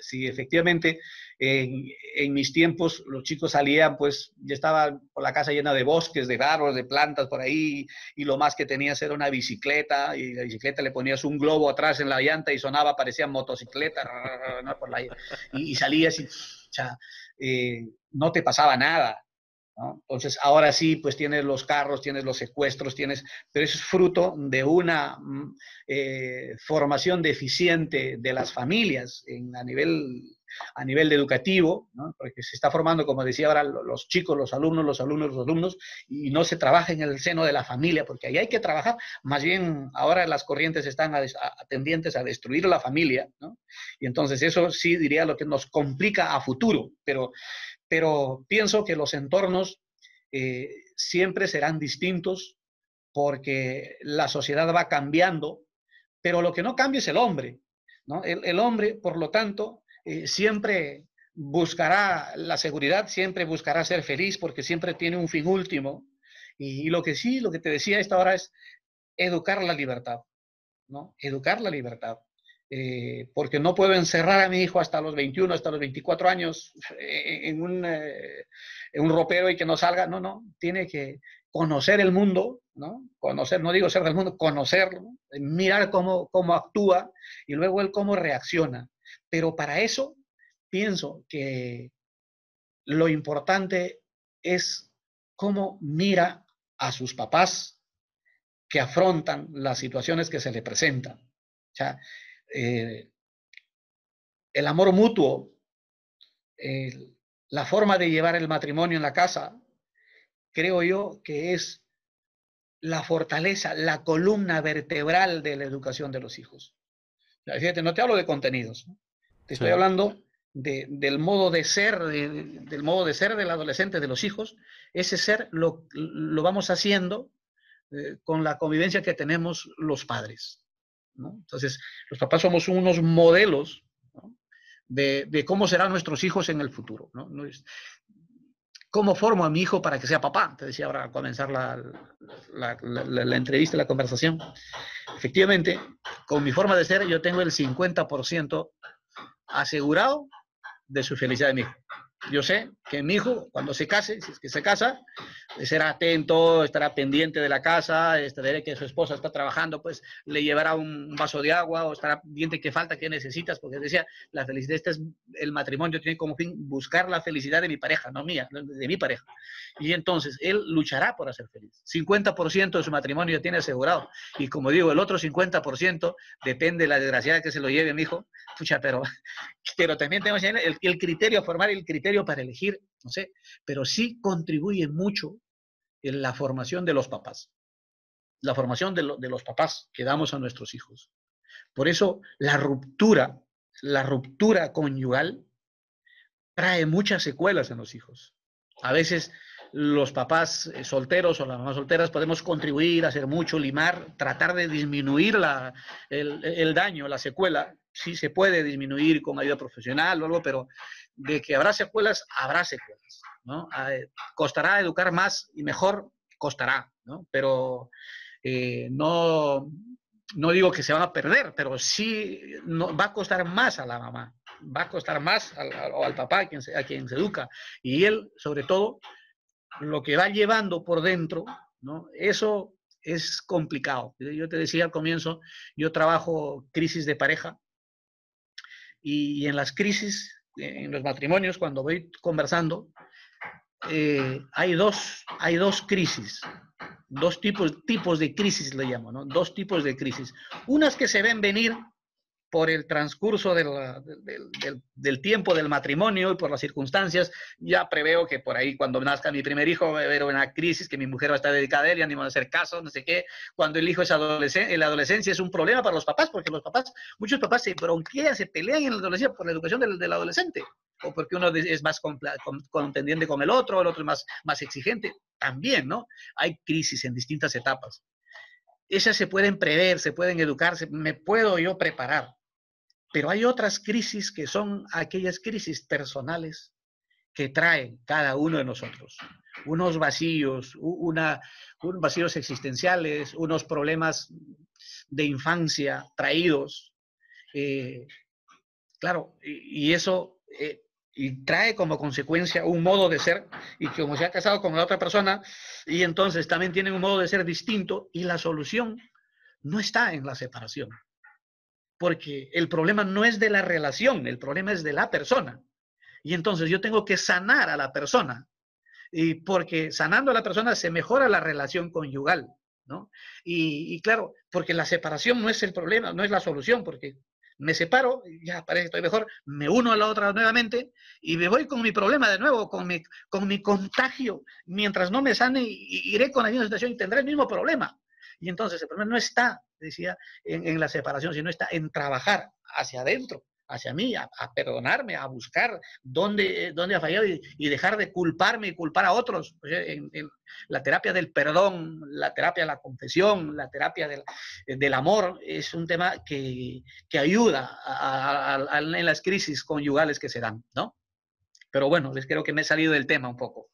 Si efectivamente en, mis tiempos los chicos salían, pues ya estaba por la casa llena de bosques, de árboles, de plantas por ahí, y lo más que tenías era una bicicleta, y la bicicleta le ponías un globo atrás en la llanta y sonaba, parecía motocicleta, (laughs) y, salías y eh, no te pasaba nada. Entonces, ahora sí, pues tienes los carros, tienes los secuestros, tienes, pero eso es fruto de una mm, eh, formación deficiente de las familias en, a, nivel, a nivel educativo, porque se está formando, como decía ahora, los chicos, los alumnos, los alumnos, los alumnos, y no se trabaja en el seno de la familia, porque ahí hay que trabajar. Más bien, ahora las corrientes están atendientes a destruir la familia, y entonces eso sí diría lo que nos complica a futuro, pero pero pienso que los entornos eh, siempre serán distintos porque la sociedad va cambiando, pero lo que no cambia es el hombre. ¿no? El, hombre, por lo tanto, eh, siempre buscará la seguridad, siempre buscará ser feliz porque siempre tiene un fin último. Y, lo que sí, lo que te decía a esta hora es educar la libertad, ¿no? Educar la libertad. Eh, porque no puedo encerrar a mi hijo hasta los 21, hasta los 24 años en un, eh, en un ropero y que no salga. No, no, tiene que conocer el mundo, ¿no? Conocer, no digo ser del mundo, conocerlo, mirar cómo, cómo actúa y luego él cómo reacciona. Pero para eso pienso que lo importante es cómo mira a sus papás que afrontan las situaciones que se le presentan. Eh, el amor mutuo, la forma de llevar el matrimonio en la casa, creo yo que es la fortaleza, la columna vertebral de la educación de los hijos. Fíjate, no te hablo de contenidos, te estoy hablando del modo de ser, del modo de ser del adolescente, de los hijos. Ese ser lo, vamos haciendo eh, con la convivencia que tenemos los padres. Entonces, los papás somos unos modelos de, cómo serán nuestros hijos en el futuro. ¿Cómo formo a mi hijo para que sea papá? Te decía ahora al comenzar la, la, la, entrevista, la conversación. Efectivamente, con mi forma de ser, yo tengo el 50% asegurado de su felicidad de mi. Yo sé que mi hijo, cuando se case, si es que se casa, será atento, estará pendiente de la casa, estará que su esposa está trabajando, pues le llevará un vaso de agua o estará pendiente qué falta, qué necesitas, porque decía, la felicidad, este es el matrimonio, tiene como fin buscar la felicidad de mi pareja, no mía, de mi pareja. Y entonces él luchará por hacer feliz. 50% de su matrimonio ya tiene asegurado. Y como digo, el otro 50% depende de la desgraciada que se lo lleve mi hijo. Pucha, pero, (laughs) pero también tenemos el, el criterio, formar el criterio para elegir, no sé, pero sí contribuye mucho en la formación de los papás, la formación de, los papás que damos a nuestros hijos. Por eso la ruptura, la ruptura conyugal trae muchas secuelas en los hijos. A veces los papás eh, solteros o las mamás solteras podemos contribuir, hacer mucho, limar, tratar de disminuir la, el, el, daño, la secuela. Sí se puede disminuir con ayuda profesional o algo, pero de que habrá secuelas, habrá secuelas. ¿no? Eh, costará educar más y mejor, costará, ¿no? Pero eh, no, no digo que se van a perder, pero sí no, va a costar más a la mamá, va a costar más al, al papá a quien, se, a quien se educa. Y él, sobre todo, lo que va llevando por dentro, ¿no? Eso es complicado. Yo te decía al comienzo, yo trabajo crisis de pareja y en las crisis, en los matrimonios, cuando voy conversando, eh, hay, dos, hay dos crisis, dos tipos, tipos de crisis le llamo, ¿no? Dos tipos de crisis. Unas que se ven venir por el transcurso del, del, tiempo del matrimonio y por las circunstancias, ya preveo que por ahí cuando nazca mi primer hijo va a haber una crisis, que mi mujer va a estar dedicada a él, ya ni va a hacer caso, no sé qué. Cuando el hijo es adolescente, en la adolescencia es un problema para los papás, porque los papás, muchos papás se bronquean, se pelean en la adolescencia por la educación del, del adolescente, o porque uno es más contendiente con el otro, el otro es más, más exigente. También, ¿no? Hay crisis en distintas etapas esas se pueden prever, se pueden educar, me puedo yo preparar. Pero hay otras crisis que son aquellas crisis personales que traen cada uno de nosotros. Unos vacíos, unos vacíos existenciales, unos problemas de infancia traídos. Eh, claro, y, eso eh, y trae como consecuencia un modo de ser, y como se ha casado con la otra persona, y entonces también tiene un modo de ser distinto, y la solución no está en la separación porque el problema no es de la relación, el problema es de la persona. Y entonces yo tengo que sanar a la persona, y porque sanando a la persona se mejora la relación conyugal, ¿no? Y, claro, porque la separación no es el problema, no es la solución, porque me separo, ya parece que estoy mejor, me uno a la otra nuevamente y me voy con mi problema de nuevo, con mi, con mi contagio. Mientras no me sane, iré con la misma situación y tendré el mismo problema. Y entonces el problema no está, decía, en, la separación, sino está en trabajar hacia adentro, hacia mí, a, perdonarme, a buscar dónde, dónde ha fallado y, dejar de culparme y culpar a otros. La terapia del perdón, la terapia de la confesión, la terapia del, del amor es un tema que, que ayuda en las crisis conyugales que se dan, ¿no? Pero bueno, les creo que me he salido del tema un poco.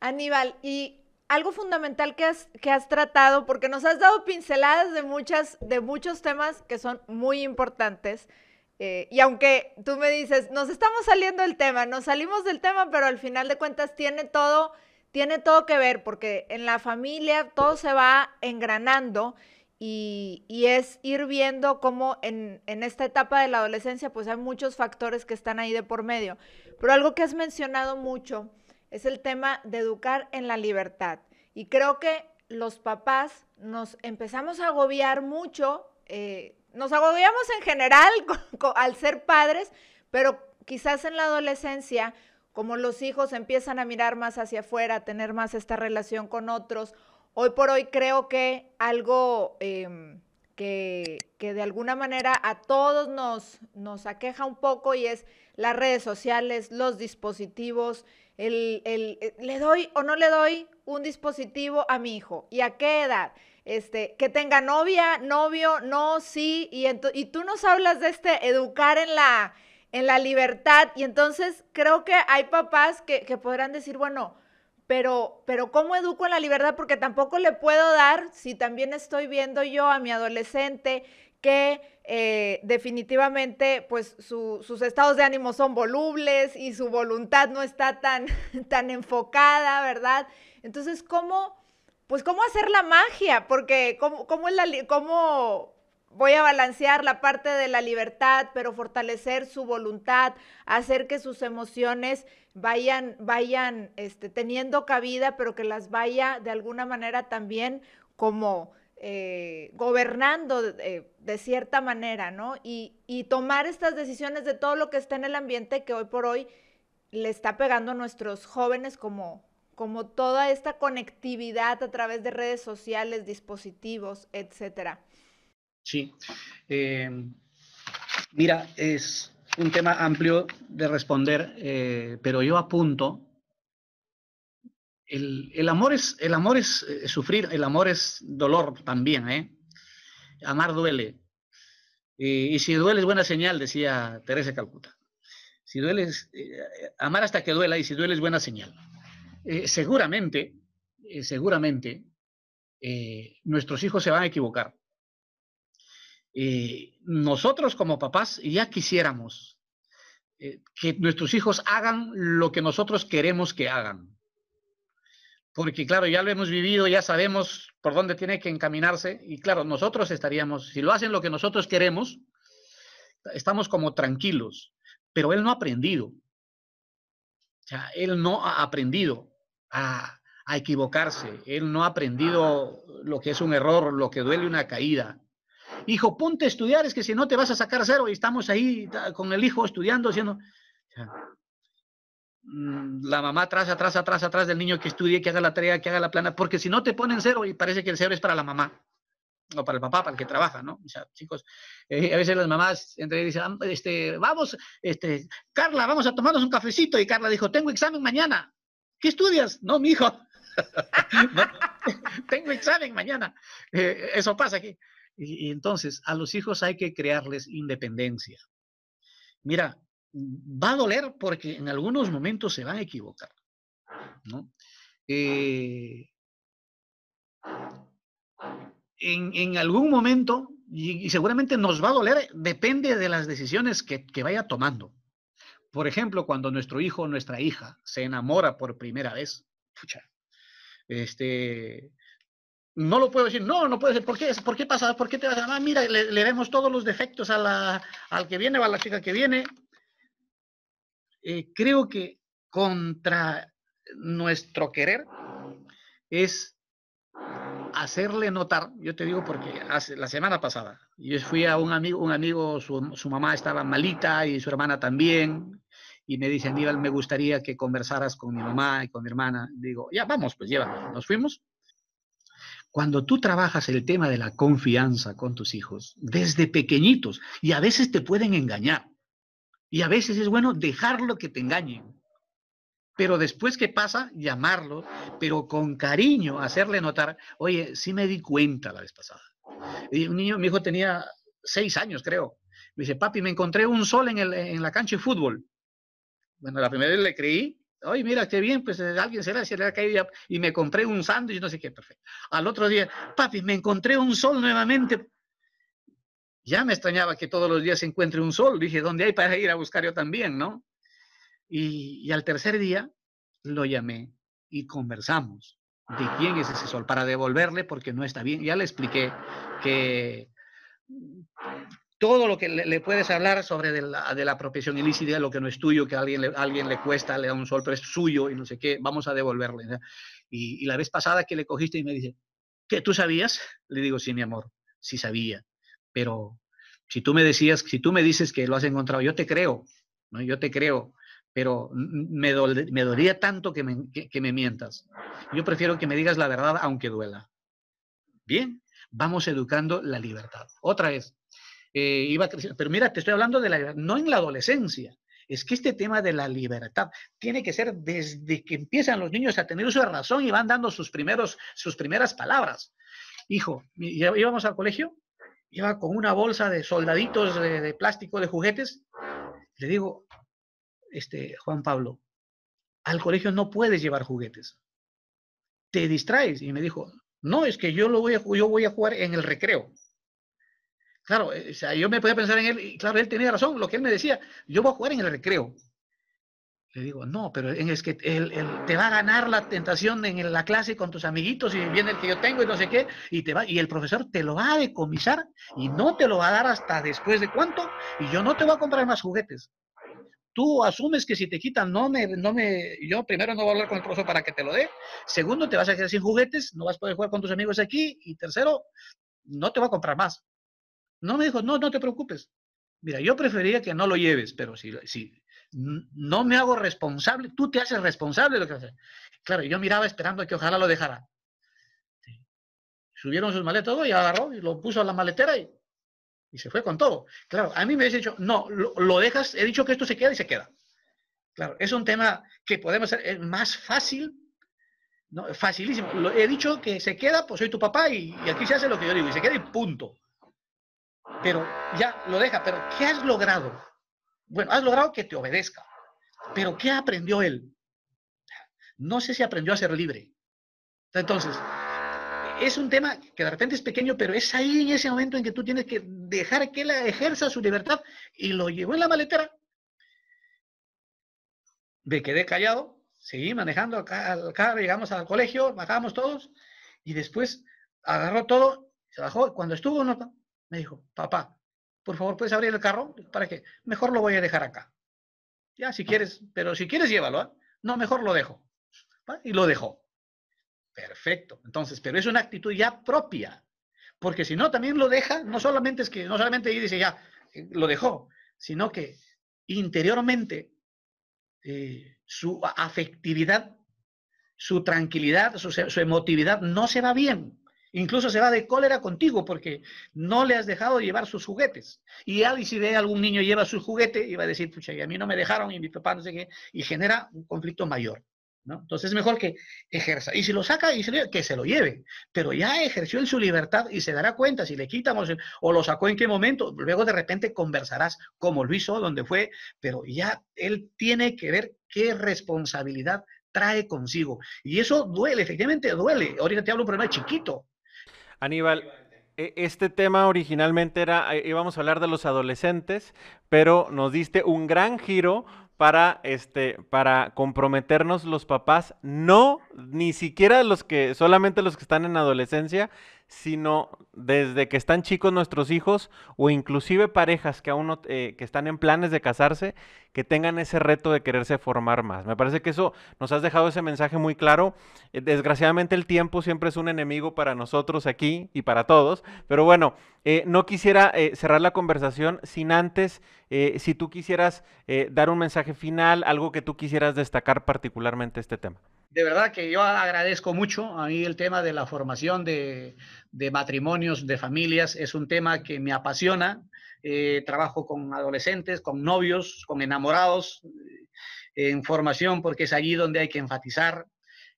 Aníbal, y algo fundamental que has, que has tratado, porque nos has dado pinceladas de, muchas, de muchos temas que son muy importantes. Eh, y aunque tú me dices, nos estamos saliendo del tema, nos salimos del tema, pero al final de cuentas tiene todo, tiene todo que ver, porque en la familia todo se va engranando y, y es ir viendo cómo en, en, esta etapa de la adolescencia, pues hay muchos factores que están ahí de por medio. Pero algo que has mencionado mucho es el tema de educar en la libertad. Y creo que los papás nos empezamos a agobiar mucho, eh, nos agobiamos en general (laughs) al ser padres, pero quizás en la adolescencia, como los hijos empiezan a mirar más hacia afuera, a tener más esta relación con otros, hoy por hoy creo que algo em, que, de alguna manera a todos nos, nos aqueja un poco y es las redes sociales, los dispositivos, el, eh, ¿le doy o no le doy un dispositivo a mi hijo? ¿Y a qué edad? Este, que tenga novia, novio, no, sí, y, y tú nos hablas de este educar en la, en la libertad, y entonces creo que hay papás que, que podrán decir, bueno, pero, pero ¿cómo educo en la libertad? Porque tampoco le puedo dar, si también estoy viendo yo a mi adolescente que eh, definitivamente pues sus estados de ánimo son volubles y su voluntad no está tan, (laughs) tan enfocada, ¿verdad? Entonces, ¿cómo, pues cómo hacer la magia? Porque ¿cómo, cómo, es la, cómo voy a balancear la parte de la libertad, pero fortalecer su voluntad, hacer que sus emociones vayan, vayan este, teniendo cabida, pero que las vaya de alguna manera también como eh, gobernando de, cierta manera, ¿no? Y, tomar estas decisiones de todo lo que está en el ambiente que hoy por hoy le está pegando a nuestros jóvenes como, como toda esta conectividad a través de redes sociales, dispositivos, etcétera. Sí. Eh, mira, es un tema amplio de responder, eh, pero yo apunto el, amor es, el amor es eh, sufrir, el amor es dolor también, ¿eh? Amar duele. y si duele es buena señal, decía Teresa Calcuta. Si duele, eh, amar hasta que duela y si duele es buena señal. Eh, seguramente, seguramente, nuestros hijos se van a equivocar. eh, nosotros como papás ya quisiéramos eh, que nuestros hijos hagan lo que nosotros queremos que hagan. Porque claro, ya lo hemos vivido, ya sabemos por dónde tiene que encaminarse y claro, nosotros estaríamos, si lo hacen lo que nosotros queremos, estamos como tranquilos, pero él no ha aprendido. Él no ha aprendido a, a equivocarse, él no ha aprendido lo que es un error, lo que duele una caída, hijo, ponte a estudiar, es que si no te vas a sacar cero y estamos ahí con el hijo estudiando, haciendo... la mamá atrás, atrás, atrás, atrás del niño que estudie, que haga la tarea, que haga la plana, porque si no te ponen cero y parece que el cero es para la mamá o para el papá, para el que trabaja, ¿no? O sea, chicos, eh, a veces las mamás entre dicen, ah, este, vamos, este, Carla, vamos a tomarnos un cafecito y Carla dijo, tengo examen mañana. ¿Qué estudias? No, mi hijo. (laughs) tengo examen mañana. Eh, eso pasa aquí. Y, entonces a los hijos hay que crearles independencia. Mira, va a doler porque en algunos momentos se van a equivocar. Eh, en, algún momento, y, seguramente nos va a doler, depende de las decisiones que, que vaya tomando. Por ejemplo, cuando nuestro hijo o nuestra hija se enamora por primera vez, pucha, este, no lo puedo decir, no, no puede ser, ¿por qué, ¿Por qué pasa? ¿Por qué te vas a ah, mira, le, vemos todos los defectos a la, al que viene o a la chica que viene? Eh, creo que contra nuestro querer es hacerle notar, yo te digo porque hace, la semana pasada, yo fui a un amigo, un amigo, su, su mamá estaba malita y su hermana también, y me dice, Aníbal, me gustaría que conversaras con mi mamá y con mi hermana. Digo, ya vamos, pues llévame. Nos fuimos cuando tú trabajas el tema de la confianza con tus hijos, desde pequeñitos, y a veces te pueden engañar, y a veces es bueno dejarlo que te engañen, pero después que pasa, llamarlo, pero con cariño, hacerle notar, oye, sí me di cuenta la vez pasada. Y un niño, mi hijo tenía seis años, creo. Me dice, papi, me encontré un sol en, el, en la cancha de fútbol. Bueno, la primera vez le creí, Oye, mira, qué bien, pues eh, alguien se le ha caído y me compré un sándwich, no sé qué, perfecto. Al otro día, papi, me encontré un sol nuevamente. Ya me extrañaba que todos los días se encuentre un sol. Dije, ¿dónde hay para ir a buscar yo también, no? Y, y al tercer día lo llamé y conversamos de quién es ese sol para devolverle porque no está bien. Ya le expliqué que todo lo que le, puedes hablar sobre de la, de ilícita, lo que no es tuyo, que a alguien le, alguien le cuesta, le da un sol, pero es suyo y no sé qué, vamos a devolverle. Y, la vez pasada que le cogiste y me dice, ¿qué tú sabías? Le digo, sí, mi amor, sí sabía, pero si tú me decías, si tú me dices que lo has encontrado, yo te creo, ¿no? yo te creo, pero me, me dolía tanto que me, que me mientas. Yo prefiero que me digas la verdad aunque duela. Bien, vamos educando la libertad. Otra vez, eh, iba. Pero mira, te estoy hablando de la no en la adolescencia. Es que este tema de la libertad tiene que ser desde que empiezan los niños a tener uso de razón y van dando sus, primeros, sus primeras palabras. Hijo, íbamos al colegio, iba con una bolsa de soldaditos de, plástico, de juguetes. Le digo, este, Juan Pablo, al colegio no puedes llevar juguetes. Te distraes. Y me dijo, no, es que yo, lo voy, a, yo voy a jugar en el recreo. Claro, eh, o sea, yo me podía pensar en él, y claro, él tenía razón, lo que él me decía, yo voy a jugar en el recreo. Le digo, no, pero es que él, te va a ganar la tentación en la clase con tus amiguitos y viene el que yo tengo y no sé qué, y, te va, y el profesor te lo va a decomisar y no te lo va a dar hasta después de cuánto, y yo no te voy a comprar más juguetes. Tú asumes que si te quitan, no me, no me, yo primero no voy a hablar con el profesor para que te lo dé, segundo, te vas a quedar sin juguetes, no vas a poder jugar con tus amigos aquí, y tercero, no te va a comprar más. No me dijo, no, no te preocupes. Mira, yo prefería que no lo lleves, pero si, si no me hago responsable, tú te haces responsable de lo que haces. Claro, yo miraba esperando que ojalá lo dejara. Subieron sus maletas y agarró y lo puso a la maletera y, y se fue con todo. Claro, a mí me hubiese dicho, no, lo, dejas, he dicho que esto se queda y se queda. Claro, es un tema que podemos hacer, es más fácil, ¿no? facilísimo. Lo, he dicho que se queda, pues soy tu papá y, y aquí se hace lo que yo digo y se queda y punto pero ya lo deja, pero ¿qué has logrado? Bueno, has logrado que te obedezca, pero ¿qué aprendió él? No sé si aprendió a ser libre. Entonces, es un tema que de repente es pequeño, pero es ahí en ese momento en que tú tienes que dejar que él ejerza su libertad y lo llevó en la maletera. Me quedé callado, seguí manejando acá, acá llegamos al colegio, bajábamos todos y después agarró todo, se bajó. Cuando estuvo, me dijo, papá, por favor, ¿puedes abrir el carro? ¿Para qué? Mejor lo voy a dejar acá. Ya, si quieres, pero si quieres, llévalo. ¿eh? No, mejor lo dejo. Y lo dejó. Perfecto. Entonces, pero es una actitud ya propia. Porque si no, también lo deja, no solamente es que, no solamente dice ya, eh, lo dejó, sino que interiormente eh, su afectividad, su tranquilidad, su, su emotividad no se va bien. Incluso se va de cólera contigo porque no le has dejado llevar sus juguetes. Y ahí si ve a algún niño lleva su juguete, y va a decir, pucha, y a mí no me dejaron y mi papá no sé qué, y genera un conflicto mayor. ¿no? Entonces es mejor que ejerza. Y si lo saca, y que se lo lleve. Pero ya ejerció en su libertad y se dará cuenta si le quitamos o lo sacó en qué momento. Luego de repente conversarás como lo hizo, donde fue, pero ya él tiene que ver qué responsabilidad trae consigo. Y eso duele, efectivamente duele. Ahorita te hablo un problema chiquito, Aníbal, e, este tema originalmente era, eh, íbamos a hablar de los adolescentes, pero nos diste un gran giro para, este, para comprometernos los papás, no ni siquiera los que, solamente los que están en adolescencia, sino desde que están chicos nuestros hijos o inclusive parejas que aún eh, que están en planes de casarse, que tengan ese reto de quererse formar más. Me parece que eso nos has dejado ese mensaje muy claro. Eh, desgraciadamente el tiempo siempre es un enemigo para nosotros aquí y para todos, pero bueno, eh, no quisiera cerrar la conversación sin antes, si tú quisieras dar un mensaje final, algo que tú quisieras destacar particularmente este tema de verdad que yo agradezco mucho. A mí el tema de la formación de, matrimonios, de familias, es un tema que me apasiona. Eh, trabajo con adolescentes, con novios, con enamorados, eh, en formación, porque es allí donde hay que enfatizar,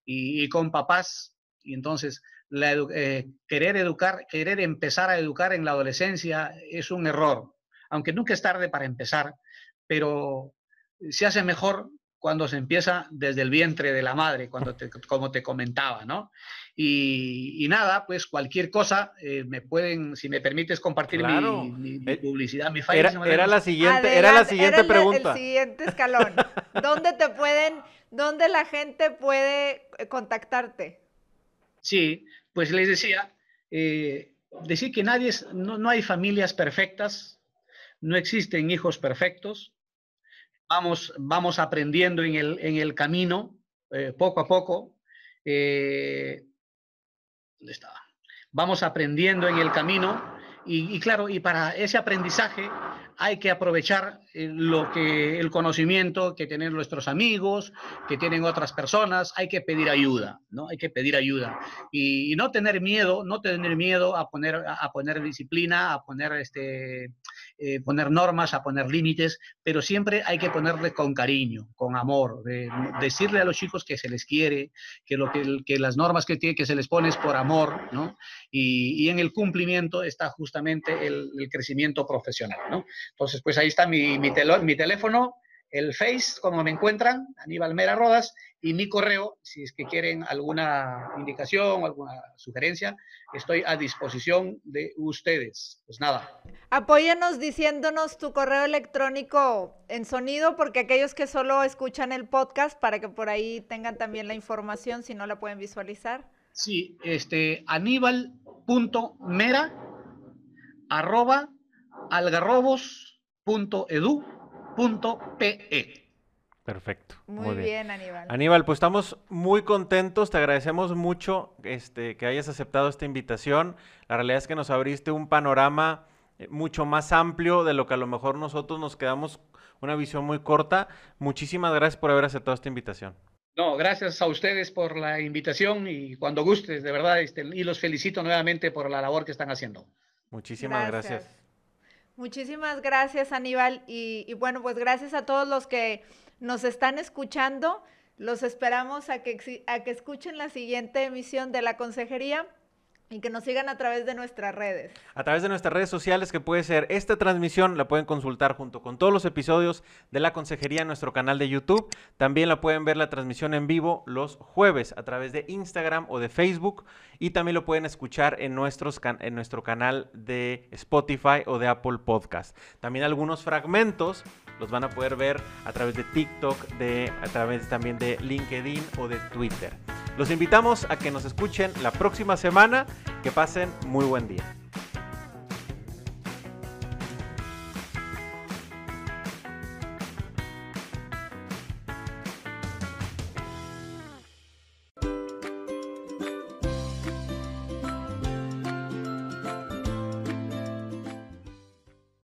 y, con papás. Y entonces, eh, querer educar, querer empezar a educar en la adolescencia es un error, aunque nunca es tarde para empezar, pero se hace mejor cuando se empieza desde el vientre de la madre, cuando como te comentaba, ¿no? Y, nada, pues cualquier cosa, eh, me pueden, si me permites compartir mi, eh, publicidad, mi Facebook. Era, la siguiente, era la siguiente pregunta. El siguiente escalón. ¿Dónde te pueden, dónde la gente puede eh, contactarte? Sí, pues les decía, decir que nadie es, no, no hay familias perfectas, no existen hijos perfectos, vamos, vamos aprendiendo en el, en el camino, eh, poco a poco. Eh, ¿Dónde estaba? Vamos aprendiendo en el camino y, claro, y para ese aprendizaje hay que aprovechar eh, lo que, el conocimiento que tienen nuestros amigos, que tienen otras personas, hay que pedir ayuda, ¿no? Hay que pedir ayuda. Y, y no tener miedo, no tener miedo a poner, a poner disciplina, a poner este, eh, poner normas, a poner límites, pero siempre hay que ponerle con cariño, con amor, decirle a los chicos que se les quiere, que, lo que, que las normas que, tiene, que se les pone es por amor, ¿no? Y, y en el cumplimiento está justamente el, el, crecimiento profesional, ¿no? Entonces, pues ahí está mi, mi, mi teléfono, el Face, como me encuentran, Aníbal Mera Rodas, y mi correo, si es que quieren alguna indicación o alguna sugerencia, estoy a disposición de ustedes. Pues nada. Apóyanos diciéndonos tu correo electrónico en sonido, porque aquellos que solo escuchan el podcast, para que por ahí tengan también la información, si no la pueden visualizar. Sí, este, aníbal.mera arroba algarrobos.edu .pe. Perfecto. Muy, bien. Aníbal. Aníbal, pues estamos muy contentos, te agradecemos mucho este, que hayas aceptado esta invitación. La realidad es que nos abriste un panorama eh, mucho más amplio de lo que a lo mejor nosotros nos quedamos una visión muy corta. Muchísimas gracias por haber aceptado esta invitación. No, gracias a ustedes por la invitación y cuando gustes, de verdad, este, y los felicito nuevamente por la labor que están haciendo. Muchísimas gracias. Muchísimas gracias, Aníbal. Y, bueno, pues gracias a todos los que nos están escuchando. Los esperamos a que, a que escuchen la siguiente emisión de la consejería. Y que nos sigan a través de nuestras redes. A través de nuestras redes sociales, que puede ser esta transmisión, la pueden consultar junto con todos los episodios de la consejería en nuestro canal de YouTube. También la pueden ver la transmisión en vivo los jueves a través de Instagram o de Facebook. Y también lo pueden escuchar en, nuestros en nuestro canal de Spotify o de Apple Podcast. También algunos fragmentos los van a poder ver a través de TikTok, de, a través también de LinkedIn o de Twitter. Los invitamos a que nos escuchen la próxima semana. Que pasen muy buen día.